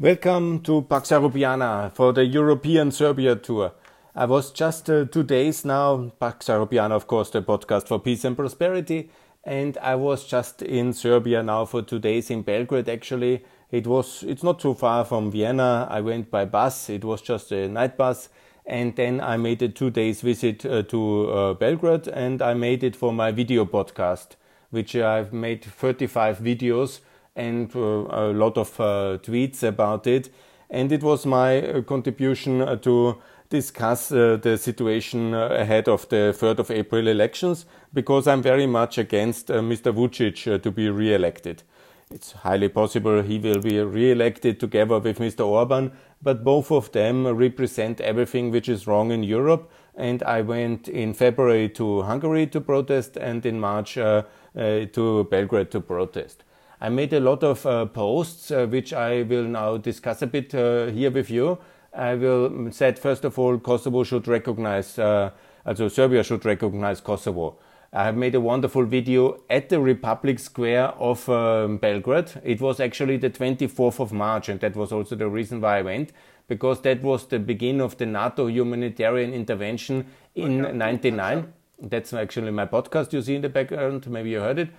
Welcome to Pax Europiana for the European Serbia tour. I was just uh, two days now, Pax Europiana, of course, the podcast for peace and prosperity, and I was just in Serbia now for two days in Belgrade. Actually, it was it's not too far from Vienna. I went by bus. It was just a night bus, and then I made a two days visit uh, to uh, Belgrade, and I made it for my video podcast, which I've made 35 videos and uh, a lot of uh, tweets about it. And it was my uh, contribution to discuss uh, the situation ahead of the 3rd of April elections because I'm very much against uh, Mr. Vucic uh, to be re-elected. It's highly possible he will be re-elected together with Mr. Orban, but both of them represent everything which is wrong in Europe. And I went in February to Hungary to protest and in March to Belgrade to protest. I made a lot of uh, posts, uh, which I will now discuss a bit uh, here with you. I will say first of all, Kosovo should recognize, uh, also Serbia should recognize Kosovo. I have made a wonderful video at the Republic Square of um, Belgrade. It was actually the 24th of March, and that was also the reason why I went, because that was the beginning of the NATO humanitarian intervention in okay. 99. That's actually my podcast you see in the background. Maybe you heard it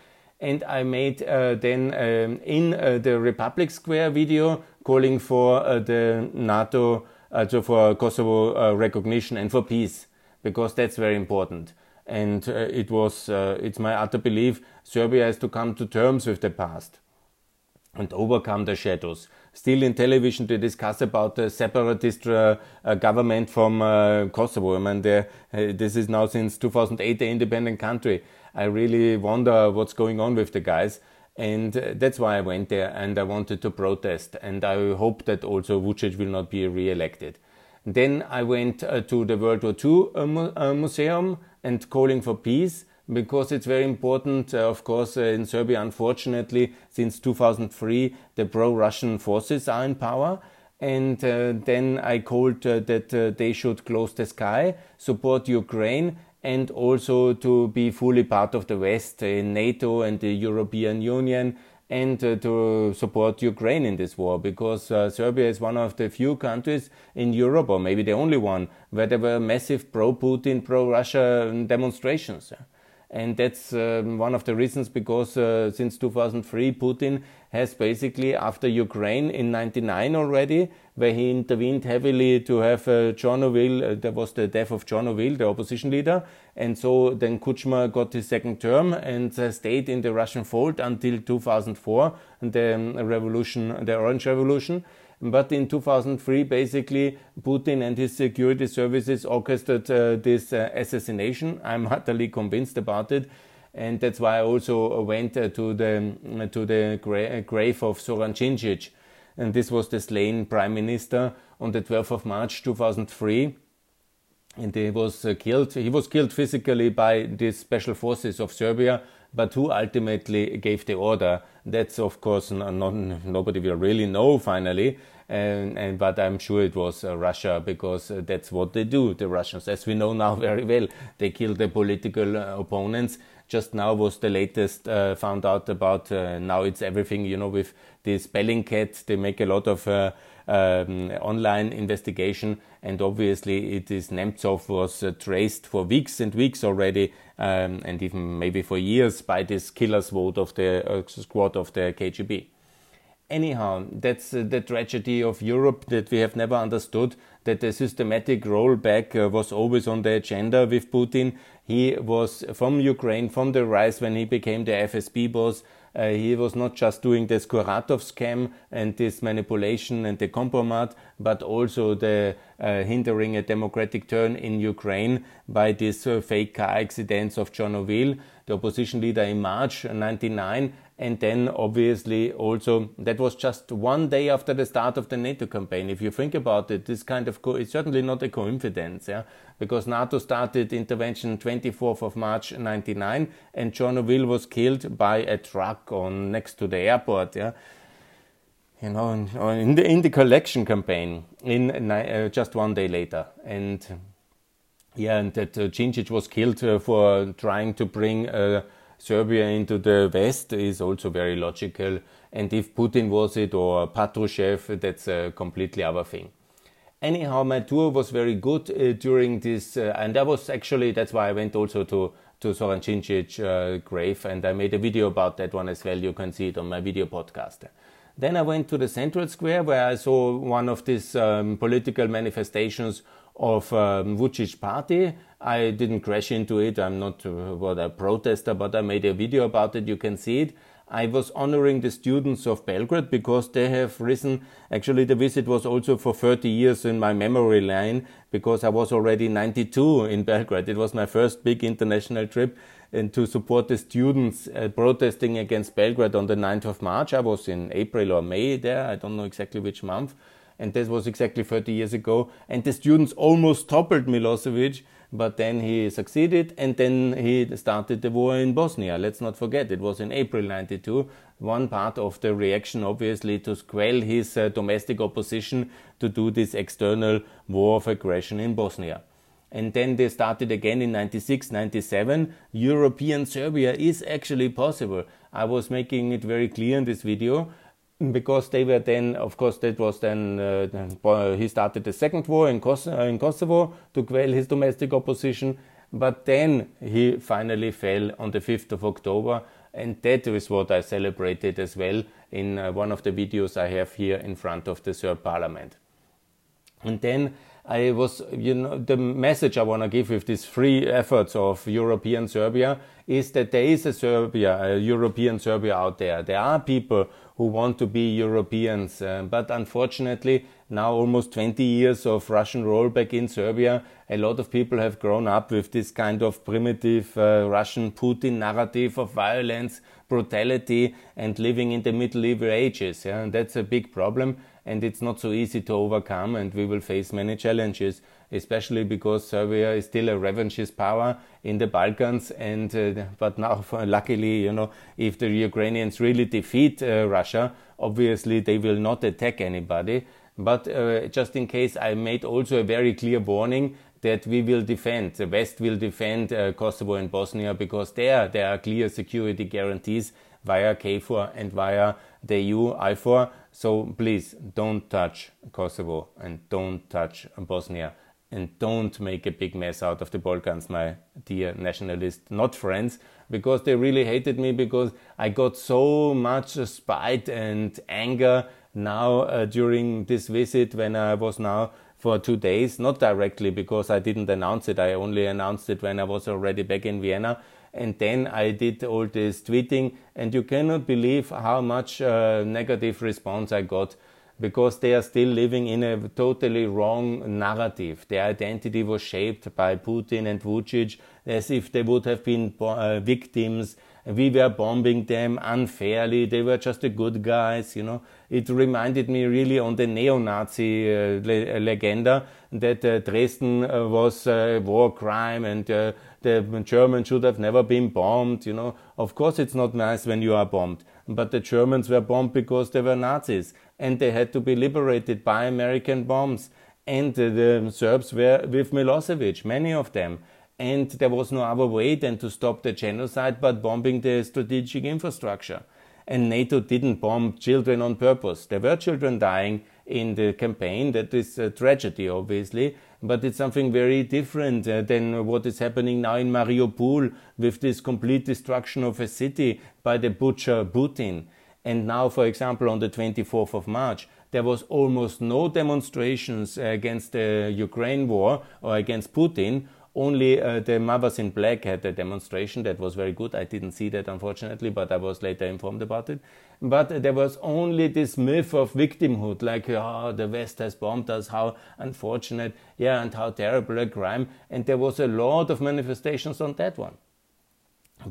and I made uh, then um, in uh, the Republic Square video calling for uh, the NATO, so for Kosovo recognition and for peace, because that's very important. And it was, it's my utter belief, Serbia has to come to terms with the past and overcome the shadows. Still in television to discuss about the separatist uh, uh, government from uh, Kosovo. I mean, this is now since 2008 the independent country. I really wonder what's going on with the guys. And uh, that's why I went there and I wanted to protest. And I hope that also Vucic will not be re elected. Then I went uh, to the World War II uh, uh, Museum and calling for peace because it's very important. Uh, of course, uh, in Serbia, unfortunately, since 2003, the pro Russian forces are in power. And then I called that they should close the sky, support Ukraine, and also to be fully part of the West in NATO and the European Union and uh, to support Ukraine in this war because uh, Serbia is one of the few countries in Europe, or maybe the only one, where there were massive pro Putin, pro Russia demonstrations. And that's um, one of the reasons because uh, since 2003, Putin has basically, after Ukraine in 99 already, where he intervened heavily to have uh, Chornovil, uh, there was the death of John Chornovil, the opposition leader. And so then Kuchma got his second term and uh, stayed in the Russian fold until 2004, and the um, revolution, the Orange Revolution. But in 2003, basically, Putin and his security services orchestrated uh, this uh, assassination. I'm utterly convinced about it. And that's why I also went uh, to the, to the gra- grave of Zoran Djindjic. And this was the slain prime minister on the 12th of March 2003 and he was uh, killed. He was killed physically by the special forces of Serbia, but who ultimately gave the order? That's of course not, nobody will really know finally and, and but I'm sure it was uh, Russia because uh, that's what they do. The Russians, as we know now very well, they kill their political uh, opponents. Just now was the latest uh, found out about. Uh, now it's everything you know with this Bellingcat. They make a lot of uh, um, online investigation, and obviously it is Nemtsov was traced for weeks and weeks already, um, and even maybe for years by this killer's vote of the squad of the KGB anyhow, that's uh, the tragedy of Europe that we have never understood. That the systematic rollback uh, was always on the agenda with Putin. He was from Ukraine, from the rise when he became the FSB boss. Uh, he was not just doing the Skuratov scam and this manipulation and the compromise, but also the uh, hindering a democratic turn in Ukraine by this uh, fake car accidents of John Chornovil, the opposition leader in March 99, and then obviously also that was just one day after the start of the NATO campaign. If you think about it, this kind of co- it's certainly not a coincidence, yeah, because NATO started intervention 24th of March 99, and Chornovil was killed by a truck on next to the airport, yeah. You know, in the in the collection campaign, in uh, just one day later, and yeah, and that uh, was killed uh, for trying to bring uh, Serbia into the West is also very logical. And if Putin was it or Patrushev, that's a completely other thing. Anyhow, my tour was very good uh, during this, uh, and that was actually that's why I went also to to Zoran Djindjic uh, grave, and I made a video about that one as well. You can see it on my video podcast. Then I went to the Central Square where I saw one of these um, political manifestations of um, party. I didn't crash into it. I'm not uh, what a protester, but I made a video about it. You can see it. I was honoring the students of Belgrade because they have risen. Actually, the visit was also for 30 years in my memory line because I was already 92 in Belgrade. It was my first big international trip and to support the students uh, protesting against Belgrade on the 9th of March. I was in April or May there. I don't know exactly which month. And this was exactly 30 years ago. And the students almost toppled Milosevic but then he succeeded and then he started the war in Bosnia. Let's not forget, it was in April 92. One part of the reaction, obviously, to quell his uh, domestic opposition to do this external war of aggression in Bosnia. And then they started again in 96, 97. European Serbia is actually possible. I was making it very clear in this video because they were then, of course, that was then, uh, he started the second war in, Kos- uh, in Kosovo to quell his domestic opposition, but then he finally fell on the 5th of October, and that is what I celebrated as well in uh, one of the videos I have here in front of the Serb parliament. And then I was, you know, the message I want to give with these free efforts of European Serbia is that there is a Serbia, a European Serbia out there. There are people who want to be Europeans, uh, but unfortunately, now almost 20 years of Russian rollback in Serbia, a lot of people have grown up with this kind of primitive uh, Russian Putin narrative of violence, brutality, and living in the medieval ages. Yeah? And that's a big problem and it's not so easy to overcome and we will face many challenges especially because Serbia is still a revanchist power in the Balkans and uh, but now luckily you know if the Ukrainians really defeat uh, Russia obviously they will not attack anybody but uh, just in case I made also a very clear warning that we will defend the West will defend uh, Kosovo and Bosnia because there there are clear security guarantees via KFOR and via the EUFOR so please don't touch Kosovo and don't touch Bosnia and don't make a big mess out of the Balkans, my dear nationalist, not friends, because they really hated me because I got so much spite and anger now uh, during this visit when I was now for two days, not directly because I didn't announce it, I only announced it when I was already back in Vienna and then I did all this tweeting, and you cannot believe how much uh, negative response I got because they are still living in a totally wrong narrative. Their identity was shaped by Putin and Vucic as if they would have been uh, victims. We were bombing them unfairly. They were just the good guys, you know. It reminded me really on the neo-Nazi uh, le- legenda that uh, Dresden uh, was a war crime and uh, the Germans should have never been bombed, you know. Of course it's not nice when you are bombed, but the Germans were bombed because they were Nazis and they had to be liberated by American bombs. And the Serbs were with Milosevic, many of them. And there was no other way than to stop the genocide but bombing the strategic infrastructure. And NATO didn't bomb children on purpose. There were children dying in the campaign. That is a tragedy, obviously but it's something very different uh, than what is happening now in Mariupol with this complete destruction of a city by the butcher Putin. And now, for example, on the 24th of March, there was almost no demonstrations against the Ukraine war or against Putin only uh, the Mothers in Black had a demonstration that was very good. I didn't see that unfortunately, but I was later informed about it. But there was only this myth of victimhood, like, oh, the West has bombed us, how unfortunate, yeah, and how terrible a crime. And there was a lot of manifestations on that one.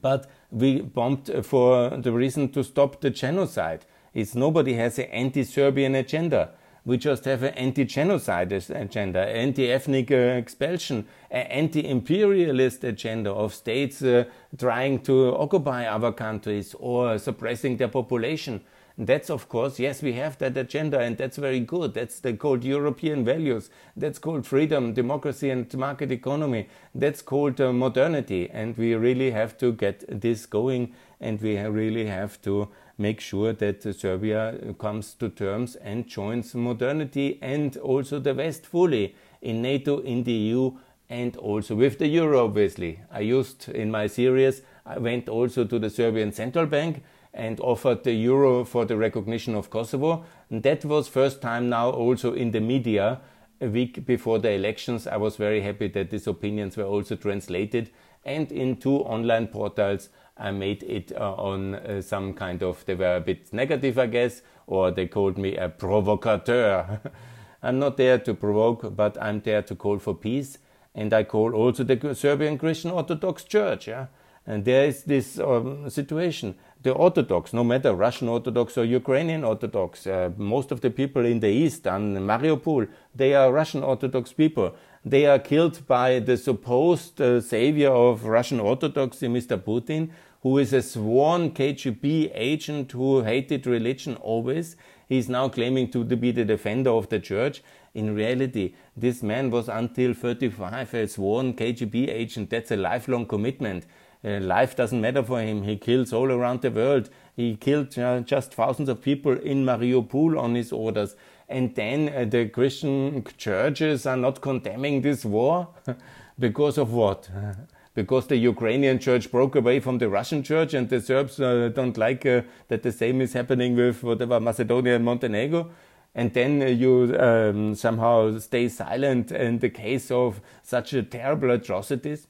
But we bombed for the reason to stop the genocide. It's nobody has an anti-Serbian agenda. We just have an anti-genocide agenda, anti-ethnic uh, expulsion, an anti-imperialist agenda of states uh, trying to occupy other countries or suppressing their population. That's of course, yes, we have that agenda and that's very good. That's the called European values. That's called freedom, democracy and market economy. That's called uh, modernity. And we really have to get this going and we really have to make sure that Serbia comes to terms and joins modernity and also the West fully in NATO, in the EU, and also with the euro, obviously. I used in my series, I went also to the Serbian Central Bank and offered the euro for the recognition of Kosovo. And that was first time now also in the media a week before the elections. I was very happy that these opinions were also translated and in two online portals. I made it uh, on uh, some kind of, they were a bit negative, I guess, or they called me a provocateur. I'm not there to provoke, but I'm there to call for peace. And I call also the Serbian Christian Orthodox Church. Yeah? And there is this um, situation. The Orthodox, no matter Russian Orthodox or Ukrainian Orthodox, uh, most of the people in the east and Mariupol, they are Russian Orthodox people. They are killed by the supposed uh, savior of Russian Orthodoxy, Mr. Putin, who is a sworn KGB agent who hated religion always. He is now claiming to be the defender of the church. In reality, this man was until 35 a sworn KGB agent. That's a lifelong commitment. Uh, life doesn't matter for him. He kills all around the world. He killed uh, just thousands of people in Mariupol on his orders. And then uh, the Christian churches are not condemning this war because of what? because the Ukrainian church broke away from the Russian church and the Serbs uh, don't like uh, that the same is happening with whatever Macedonia and Montenegro. And then uh, you um, somehow stay silent in the case of such terrible atrocities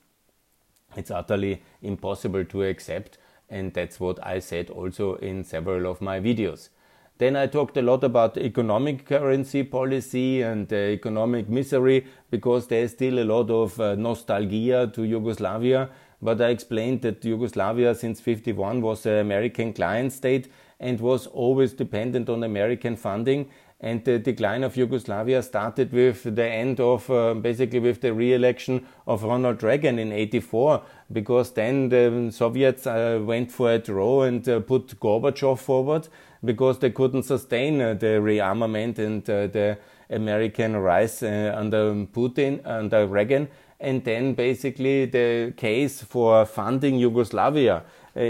it's utterly impossible to accept, and that's what I said also in several of my videos. Then I talked a lot about economic currency policy and uh, economic misery because there's still a lot of uh, nostalgia to Yugoslavia. But I explained that Yugoslavia since 51 was an American client state and was always dependent on American funding and the decline of Yugoslavia started with the end of uh, basically with the re-election of Ronald Reagan in 84 because then the Soviets uh, went for a draw and uh, put Gorbachev forward because they couldn't sustain uh, the rearmament and uh, the American rise uh, under Putin under Reagan. And then basically the case for funding Yugoslavia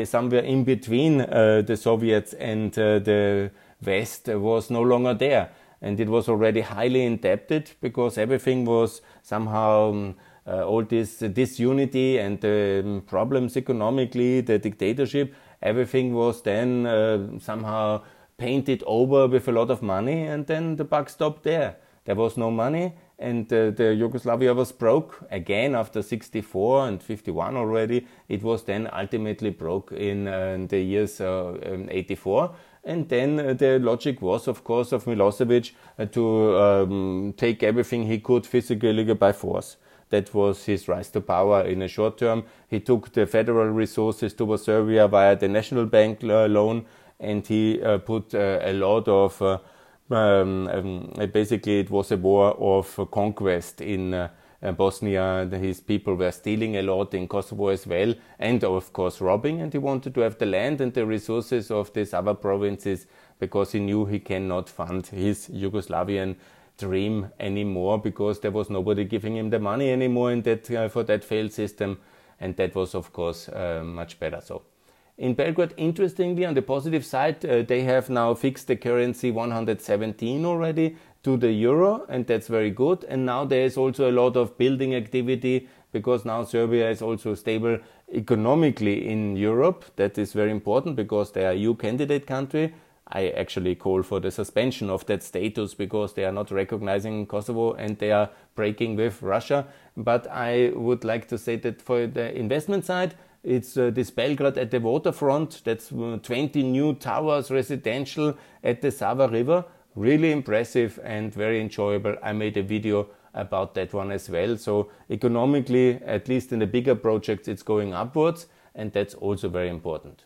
somewhere in between the Soviets and the West was no longer there. And it was already highly indebted because everything was somehow um, uh, all this uh, disunity and um, problems economically, the dictatorship, everything was then uh, somehow painted over with a lot of money, and then the buck stopped there. There was no money, and uh, the Yugoslavia was broke again after 64 and 51 already. It was then ultimately broke in, uh, the years uh, um, 84 and then uh, the logic was, of course, of Milosevic uh, to um, take everything he could physically by force. That was his rise to power in a short term. He took the federal resources to Serbia via the National Bank uh, loan, and he uh, put a lot of. Uh, um, um, basically, it was a war of conquest in uh, Bosnia, his people were stealing a lot in Kosovo as well, and of course robbing. And he wanted to have the land and the resources of these other provinces because he knew he cannot fund his Yugoslavian dream anymore because there was nobody giving him the money anymore in that uh, for that failed system, and that was of course uh, much better. So. In Belgrade, interestingly, on the positive side, uh, they have now fixed the currency 117 already to the euro, and that's very good. And now there is also a lot of building activity because now Serbia is also stable economically in Europe. That is very important because they are EU candidate country. I actually call for the suspension of that status because they are not recognizing Kosovo and they are breaking with Russia. But I would like to say that for the investment side, it's uh, this Belgrade at the waterfront. That's uh, 20 new towers residential at the Sava River really impressive and very enjoyable. I made a video about that one as well. So economically, at least in the bigger projects, it's going upwards, and that's also very important.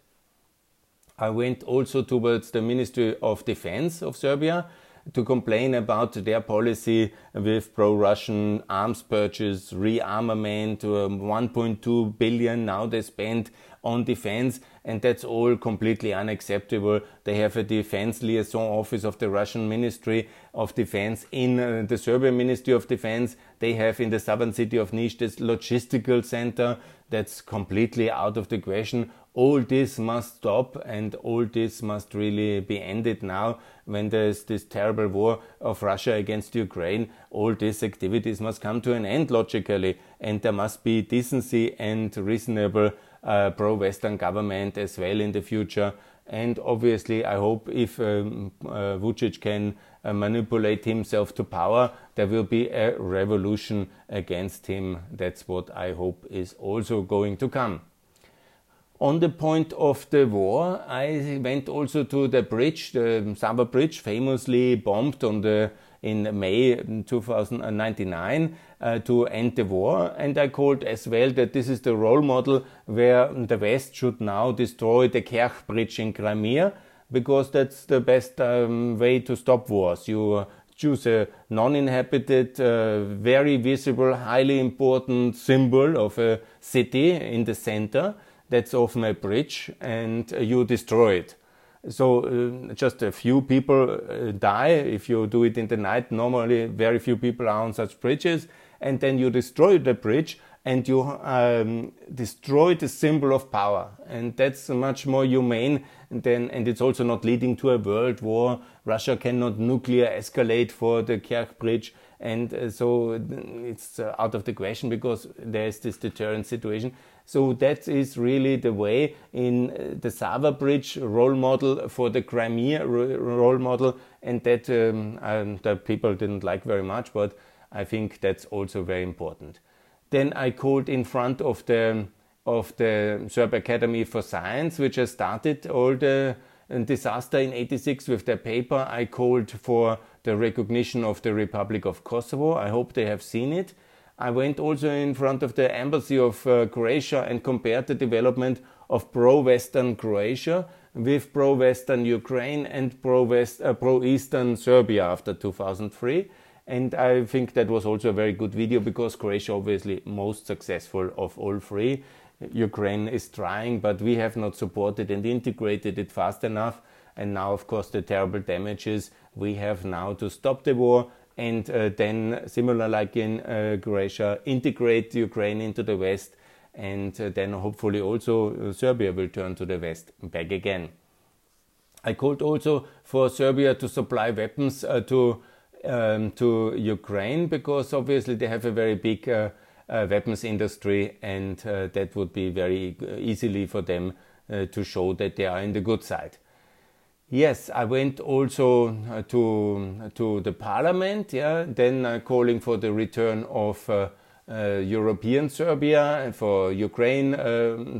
I went also towards the Ministry of Defense of Serbia to complain about their policy with pro-Russian arms purchase, rearmament, um, 1.2 billion now they spend on defense, and that's all completely unacceptable. They have a defense liaison office of the Russian Ministry of Defense in uh, the Serbian Ministry of Defense. They have in the southern city of Niš this logistical center that's completely out of the question. All this must stop and all this must really be ended now when there's this terrible war of Russia against Ukraine. All these activities must come to an end logically, and there must be decency and reasonable uh, pro Western government as well in the future. And obviously, I hope if um, uh, Vucic can uh, manipulate himself to power, there will be a revolution against him. That's what I hope is also going to come. On the point of the war, I went also to the bridge, the Sava Bridge, famously bombed on the in May 2099 uh, to end the war. And I called as well that this is the role model where the West should now destroy the Kerch Bridge in Crimea because that's the best um, way to stop wars. You choose a non-inhabited, uh, very visible, highly important symbol of a city in the center. That's often a bridge, and uh, you destroy it. So uh, just a few people uh, die if you do it in the night. Normally, very few people are on such bridges, and then you destroy the bridge and you um, destroy the symbol of power, and that's much more humane than. And it's also not leading to a world war. Russia cannot nuclear escalate for the Kerch Bridge, and uh, so it's uh, out of the question because there's this deterrent situation. So that is really the way in uh, the Sava Bridge role model for the Crimea role model, and that um, um, the people didn't like very much, but I think that's also very important. Then I called in front of the of the Serb Academy for Science, which has started all the disaster in 86 with their paper. I called for the recognition of the Republic of Kosovo. I hope they have seen it. I went also in front of the embassy of uh, Croatia and compared the development of pro-Western Croatia with pro-Western Ukraine and pro-West, uh, pro-Eastern Serbia after 2003. And I think that was also a very good video because Croatia obviously most successful of all three. Ukraine is trying, but we have not supported and integrated it fast enough. And now, of course, the terrible damages we have now to stop the war and uh, then, similar like in uh, Croatia, integrate Ukraine into the West, and uh, then hopefully also uh, Serbia will turn to the West back again. I called also for Serbia to supply weapons uh, to um, to Ukraine because obviously they have a very big uh, weapons industry, and that would be very easily for them to show that they are in the good side. Yes, I went also uh, to to the parliament. Yeah, then uh, calling for the return of uh, uh European Serbia and for Ukraine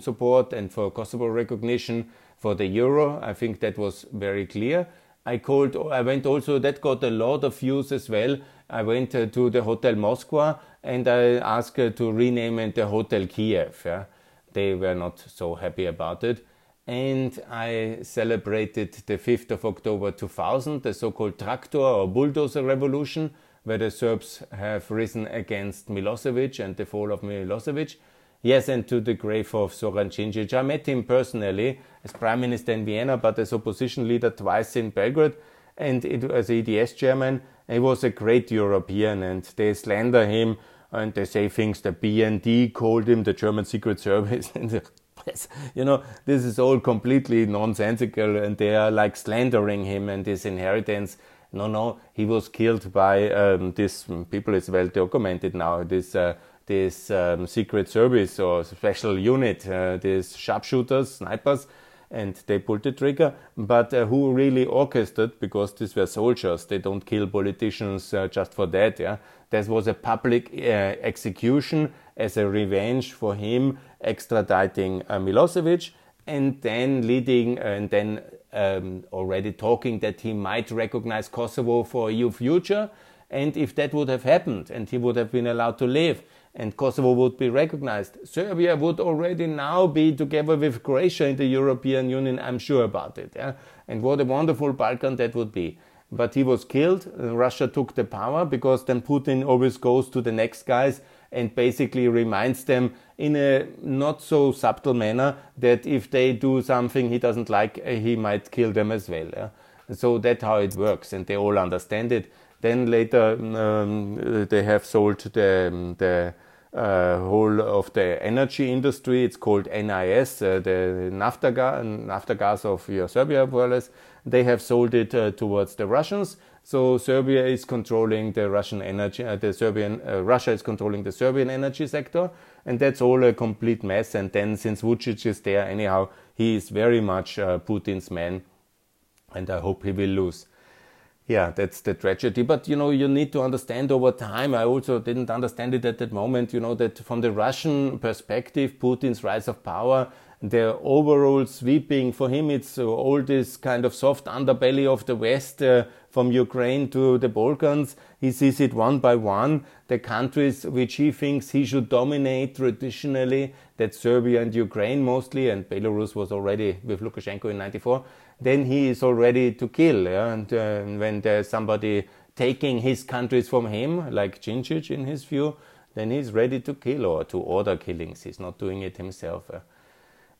support and for Kosovo recognition for the euro. I think that was very clear. I called. I went also. That got a lot of views as well. I went uh, to the Hotel Moskva and I asked uh, to rename it the Hotel Kiev. Yeah? They were not so happy about it and I celebrated the 5th of October 2000, the so called tractor or bulldozer revolution, where the Serbs have risen against Milosevic and the fall of Milosevic. Yes, and to the grave of Zoran Djindjic. I met him personally as prime minister in Vienna, but as opposition leader twice in Belgrade, and it, as EDS chairman. He was a great European, and they slander him and they say things the BND called him, the German Secret Service, you know, this is all completely nonsensical, and they are like slandering him and his inheritance. No, no, he was killed by um, this people. It's well documented now. This uh, this um, secret service or special unit, uh, these sharpshooters, snipers, and they pulled the trigger. But uh, who really orchestrated? Because these were soldiers. They don't kill politicians uh, just for that. Yeah, this was a public uh, execution as a revenge for him extraditing uh, Milosevic and then leading and then um, already talking that he might recognize Kosovo for a future. And if that would have happened and he would have been allowed to live and Kosovo would be recognized, Serbia would already now be together with Croatia in the European Union. I'm sure about it. Yeah? And what a wonderful Balkan that would be. But he was killed. Russia took the power because then Putin always goes to the next guys and basically reminds them in a not so subtle manner that if they do something he doesn't like, he might kill them as well. Yeah? So that's how it works, and they all understand it. Then later um, they have sold the, the uh, whole of the energy industry. It's called NIS, uh, the Naftogaz, gas of Serbia, more or less. They have sold it uh, towards the Russians. So Serbia is controlling the Russian energy, uh, the Serbian, uh, Russia is controlling the Serbian energy sector, and that's all a complete mess. And then since Vucic is there, anyhow, he is very much Putin's man, and I hope he will lose. Yeah, that's the tragedy. But you know, you need to understand over time. I also didn't understand it at that moment. You know that from the Russian perspective, Putin's rise of power the overall sweeping for him it's all this kind of soft underbelly of the west uh, from ukraine to the balkans he sees it one by one the countries which he thinks he should dominate traditionally that's serbia and ukraine mostly and belarus was already with lukashenko in 94 then he is already to kill yeah? and uh, when there's somebody taking his countries from him like Djindjic in his view then he's ready to kill or to order killings he's not doing it himself uh.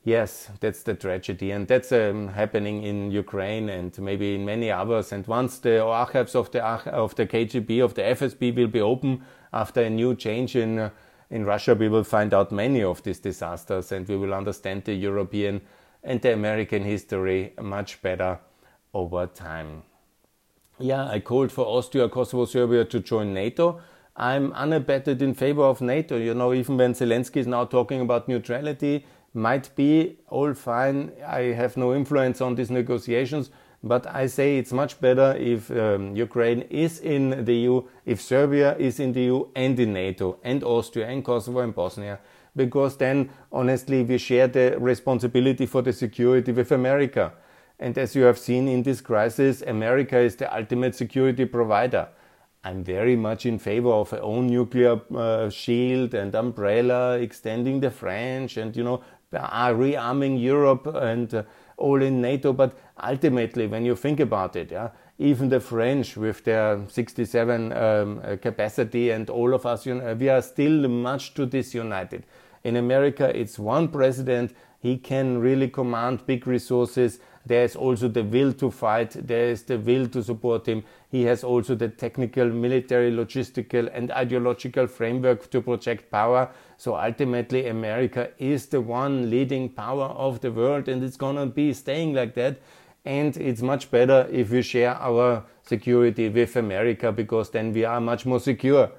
Yes, that's the tragedy, and that's um, happening in Ukraine and maybe in many others. And once the archives of the of the KGB of the FSB will be open after a new change in uh, in Russia, we will find out many of these disasters, and we will understand the European and the American history much better over time. Yeah, I called for Austria, Kosovo, Serbia to join NATO. I'm unabated in favor of NATO. You know, even when Zelensky is now talking about neutrality, might be all fine. I have no influence on these negotiations, but I say it's much better if um, Ukraine is in the EU, if Serbia is in the EU and in NATO, and Austria and Kosovo and Bosnia, because then honestly we share the responsibility for the security with America. And as you have seen in this crisis, America is the ultimate security provider. I'm very much in favor of a own nuclear uh, shield and umbrella, extending the French, and you know rearming Europe and uh, all in NATO. But ultimately, when you think about it, yeah, even the French with their 67 um, uh, capacity and all of us, you know, we are still much too disunited. In America, it's one president. He can really command big resources there's also the will to fight, there is the will to support him. He has also the technical, military, logistical, and ideological framework to project power. So ultimately, America is the one leading power of the world, and it's gonna be staying like that. And it's much better if we share our security with America because then we are much more secure.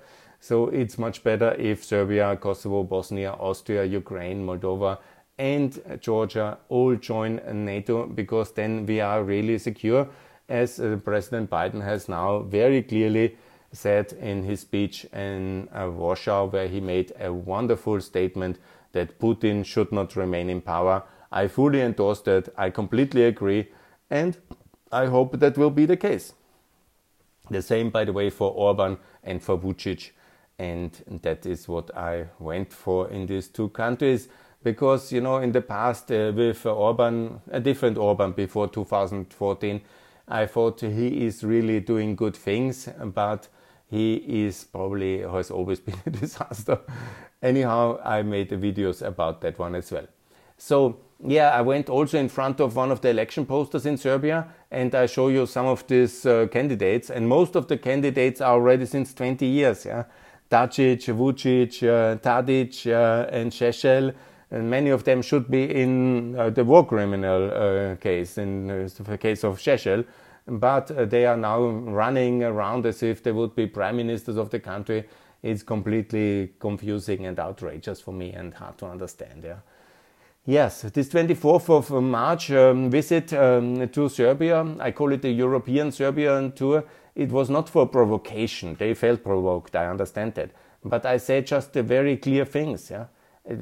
So it's much better if Serbia, Kosovo, Bosnia, Austria, Ukraine, Moldova and Georgia all join NATO because then we are really secure, as uh, President Biden has now very clearly said in his speech in uh, Warsaw, where he made a wonderful statement that Putin should not remain in power. I fully endorse that. I completely agree. And I hope that will be the case. The same, by the way, for Orban and for Vucic. And that is what I went for in these two countries because you know in the past uh, with Orban, a different Orban before 2014, I thought he is really doing good things, but he is probably has always been a disaster. Anyhow, I made videos about that one as well. So yeah, I went also in front of one of the election posters in Serbia, and I show you some of these uh, candidates, and most of the candidates are already since 20 years. Yeah, Dacic, Vucic, uh, Tadic, uh, and Šešelj and many of them should be in uh, the war criminal uh, case, in uh, the case of Šešelj, but uh, they are now running around as if they would be prime ministers of the country. It's completely confusing and outrageous for me and hard to understand. Yeah. Yes, this 24th of March um, visit um, to Serbia, I call it the European Serbian tour. It was not for provocation. They felt provoked, I understand that. But I say just the very clear things. Yeah?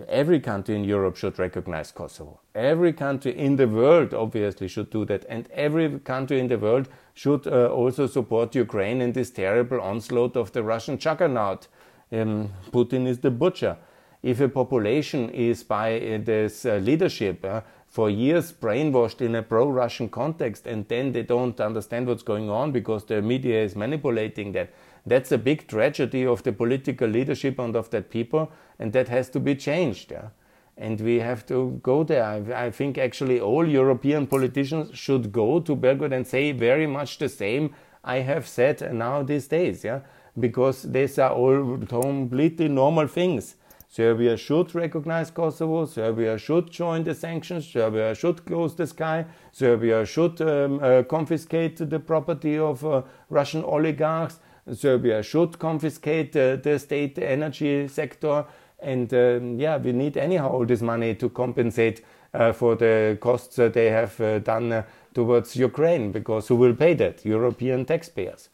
every country in Europe should recognize Kosovo. Every country in the world obviously should do that. And every country in the world should uh, also support Ukraine in this terrible onslaught of the Russian juggernaut. Um, Putin is the butcher. If a population is by uh, this uh, leadership for years brainwashed in a pro Russian context and then they don't understand what's going on because the media is manipulating that, that's a big tragedy of the political leadership and of that people, and that has to be changed. Yeah? And we have to go there. I, I think actually all European politicians should go to Belgrade and say very much the same I have said now these days, yeah, because these are all completely normal things. Serbia should recognize Kosovo. Serbia should join the sanctions. Serbia should close the sky. Serbia should um, uh, confiscate the property of uh, Russian oligarchs. Serbia should confiscate uh, the state energy sector. And um, yeah, we need anyhow all this money to compensate uh, for the costs they have uh, done uh, towards Ukraine, because who will pay that? European taxpayers.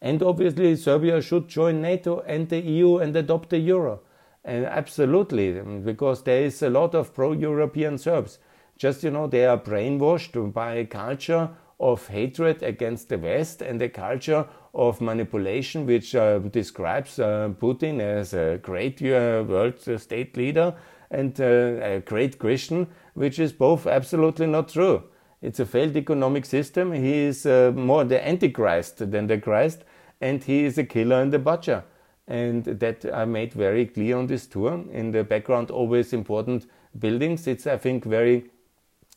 And obviously, Serbia should join NATO and the EU and adopt the euro. Absolutely, because there is a lot of pro-European Serbs. Just you know, they are brainwashed by a culture of hatred against the West and a culture of manipulation, which uh, describes uh, Putin as a great uh, world state leader and uh, a great Christian, which is both absolutely not true. It's a failed economic system. He is uh, more the Antichrist than the Christ, and he is a killer and a butcher and that I made very clear on this tour. In the background, always important buildings. It's, I think, very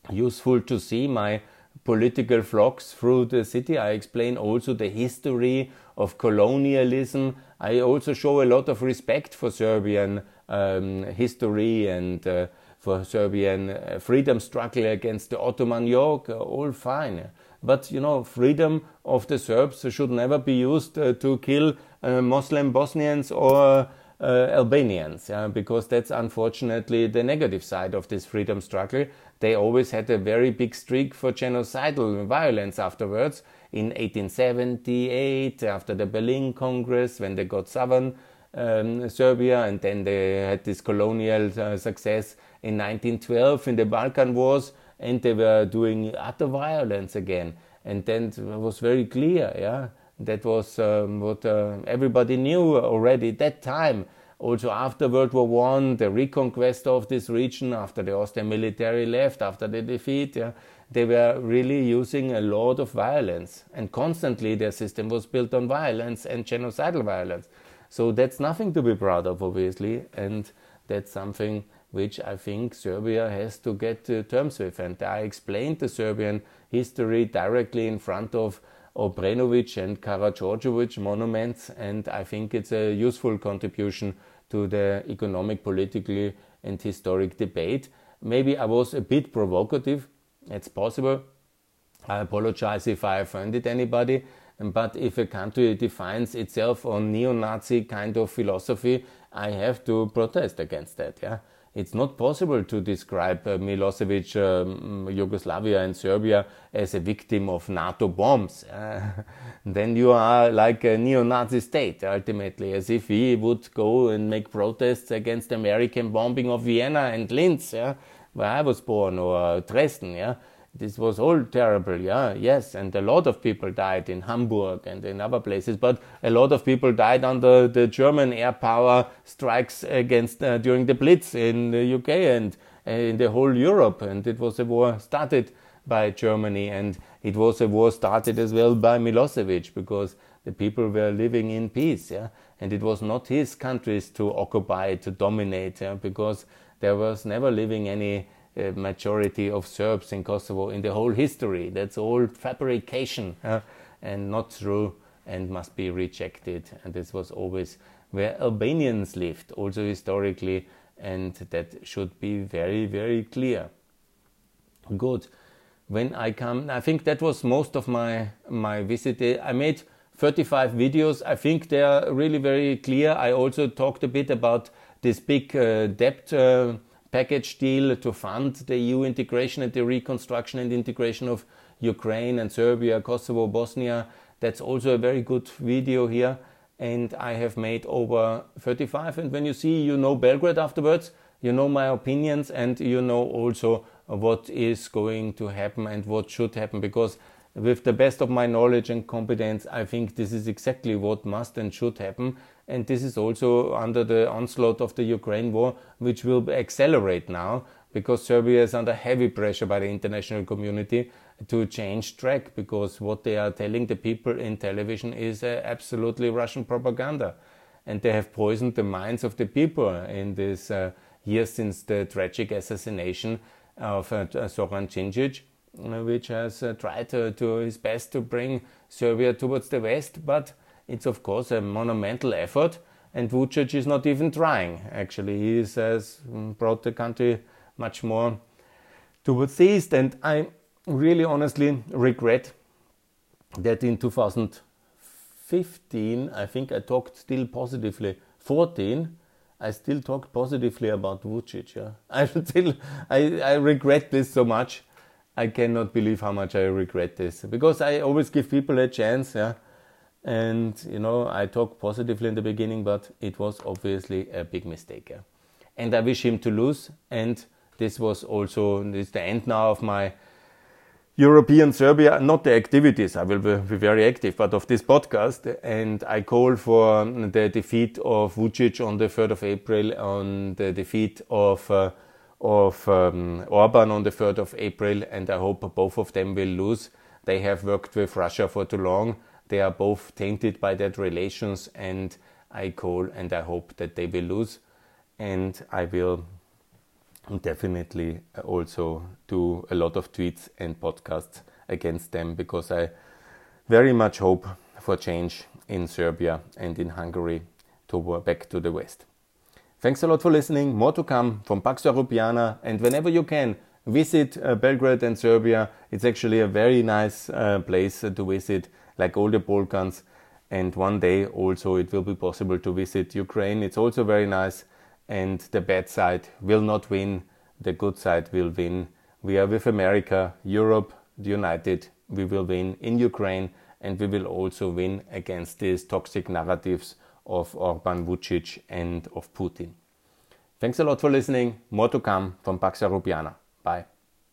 useful to see my political flocks through the city. I explain also the history of colonialism. I also show a lot of respect for Serbian um, history and uh, for Serbian uh, freedom struggle against the Ottoman yoke. Uh, all fine. But you know, freedom of the Serbs should never be used uh, to kill Muslim Bosnians or uh, Albanians, yeah, because that's unfortunately the negative side of this freedom struggle. They always had a very big streak for genocidal violence afterwards. In 1878, after the Berlin Congress, when they got southern um, Serbia, and then they had this colonial uh, success in 1912 in the Balkan Wars, and they were doing utter violence again. And then it was very clear, yeah, that was um, what uh, everybody knew already at that time. Also after World War One, the reconquest of this region, after the Austrian military left, after the defeat, yeah, they were really using a lot of violence, and constantly their system was built on violence and genocidal violence. So that's nothing to be proud of, obviously, and that's something which I think Serbia has to get to terms with. And I explained the Serbian history directly in front of Obrenovic and Karađorđević monuments, and I think it's a useful contribution to the economic, political, and historic debate. Maybe I was a bit provocative, it's possible. I apologize if I offended anybody, but if a country defines itself on neo Nazi kind of philosophy, I have to protest against that. Yeah? It's not possible to describe uh, Milosevic, um, Yugoslavia, and Serbia as a victim of NATO bombs. Uh, then you are like a neo Nazi state, ultimately, as if we would go and make protests against American bombing of Vienna and Linz, yeah, where I was born, or Dresden. Yeah? This was all terrible, yeah, yes, and a lot of people died in Hamburg and in other places, but a lot of people died under the German air power strikes against uh, during the Blitz in the UK and uh, in the whole Europe, and it was a war started by Germany, and it was a war started as well by Milosevic because the people were living in peace, yeah, and it was not his countries to occupy to dominate, yeah, because there was never living any majority of Serbs in Kosovo in the whole history. That's all fabrication uh, and not true and must be rejected. And this was always where Albanians lived, also historically, and that should be very, very clear. Good. When I come, I think that was most of my my visit. I made 35 videos. I think they are really very clear. I also talked a bit about this big uh, debt. Uh, package deal to fund the EU integration and the reconstruction and integration of Ukraine and Serbia, Kosovo, Bosnia. That's also a very good video here. And I have made over 35. And when you see, you know Belgrade afterwards, you know my opinions, and you know also what is going to happen and what should happen. Because with the best of my knowledge and competence, I think this is exactly what must and should happen. And this is also under the onslaught of the Ukraine war, which will accelerate now because Serbia is under heavy pressure by the international community to change track because what they are telling the people in television is uh, absolutely Russian propaganda. And they have poisoned the minds of the people in this uh, year since the tragic assassination of uh, Zoran Djindjic, uh, which has uh, tried to, to his best to bring Serbia towards the West, but it's of course a monumental effort and Vucic is not even trying. Actually, he has mm, brought the country much more towards the east, and I really honestly regret that in 2015, I think I talked still positively. 14, I still talked positively about Vucic. Yeah? I still, I, I regret this so much. I cannot believe how much I regret this because I always give people a chance. Yeah, and you know I talk positively in the beginning, but it was obviously a big mistake. Yeah? And I wish him to lose. And this was also this the end now of my European Serbia, not the activities, I will be, very active, but of this podcast. And I call for the defeat of Vucic on the 3rd of April, on the defeat of, uh, of um, Orban on the 3rd of April, and I hope both of them will lose. They have worked with Russia for too long. They are both tainted by that relations, and I call and I hope that they will lose. And I will definitely also do a lot of tweets and podcasts against them because I very much hope for change in Serbia and in Hungary to back to the West. Thanks a lot for listening. More to come from Pax Europiana. And whenever you can, visit uh, Belgrade and Serbia. It's actually a very nice uh, place to visit, like all the Balkans. And one day also it will be possible to visit Ukraine. It's also very nice and the bad side will not win, the good side will win. We are with America, Europe, the United, we will win in Ukraine, and we will also win against these toxic narratives of Orban Vucic and of Putin. Thanks a lot for listening. More to come from Pax Europiana. Bye.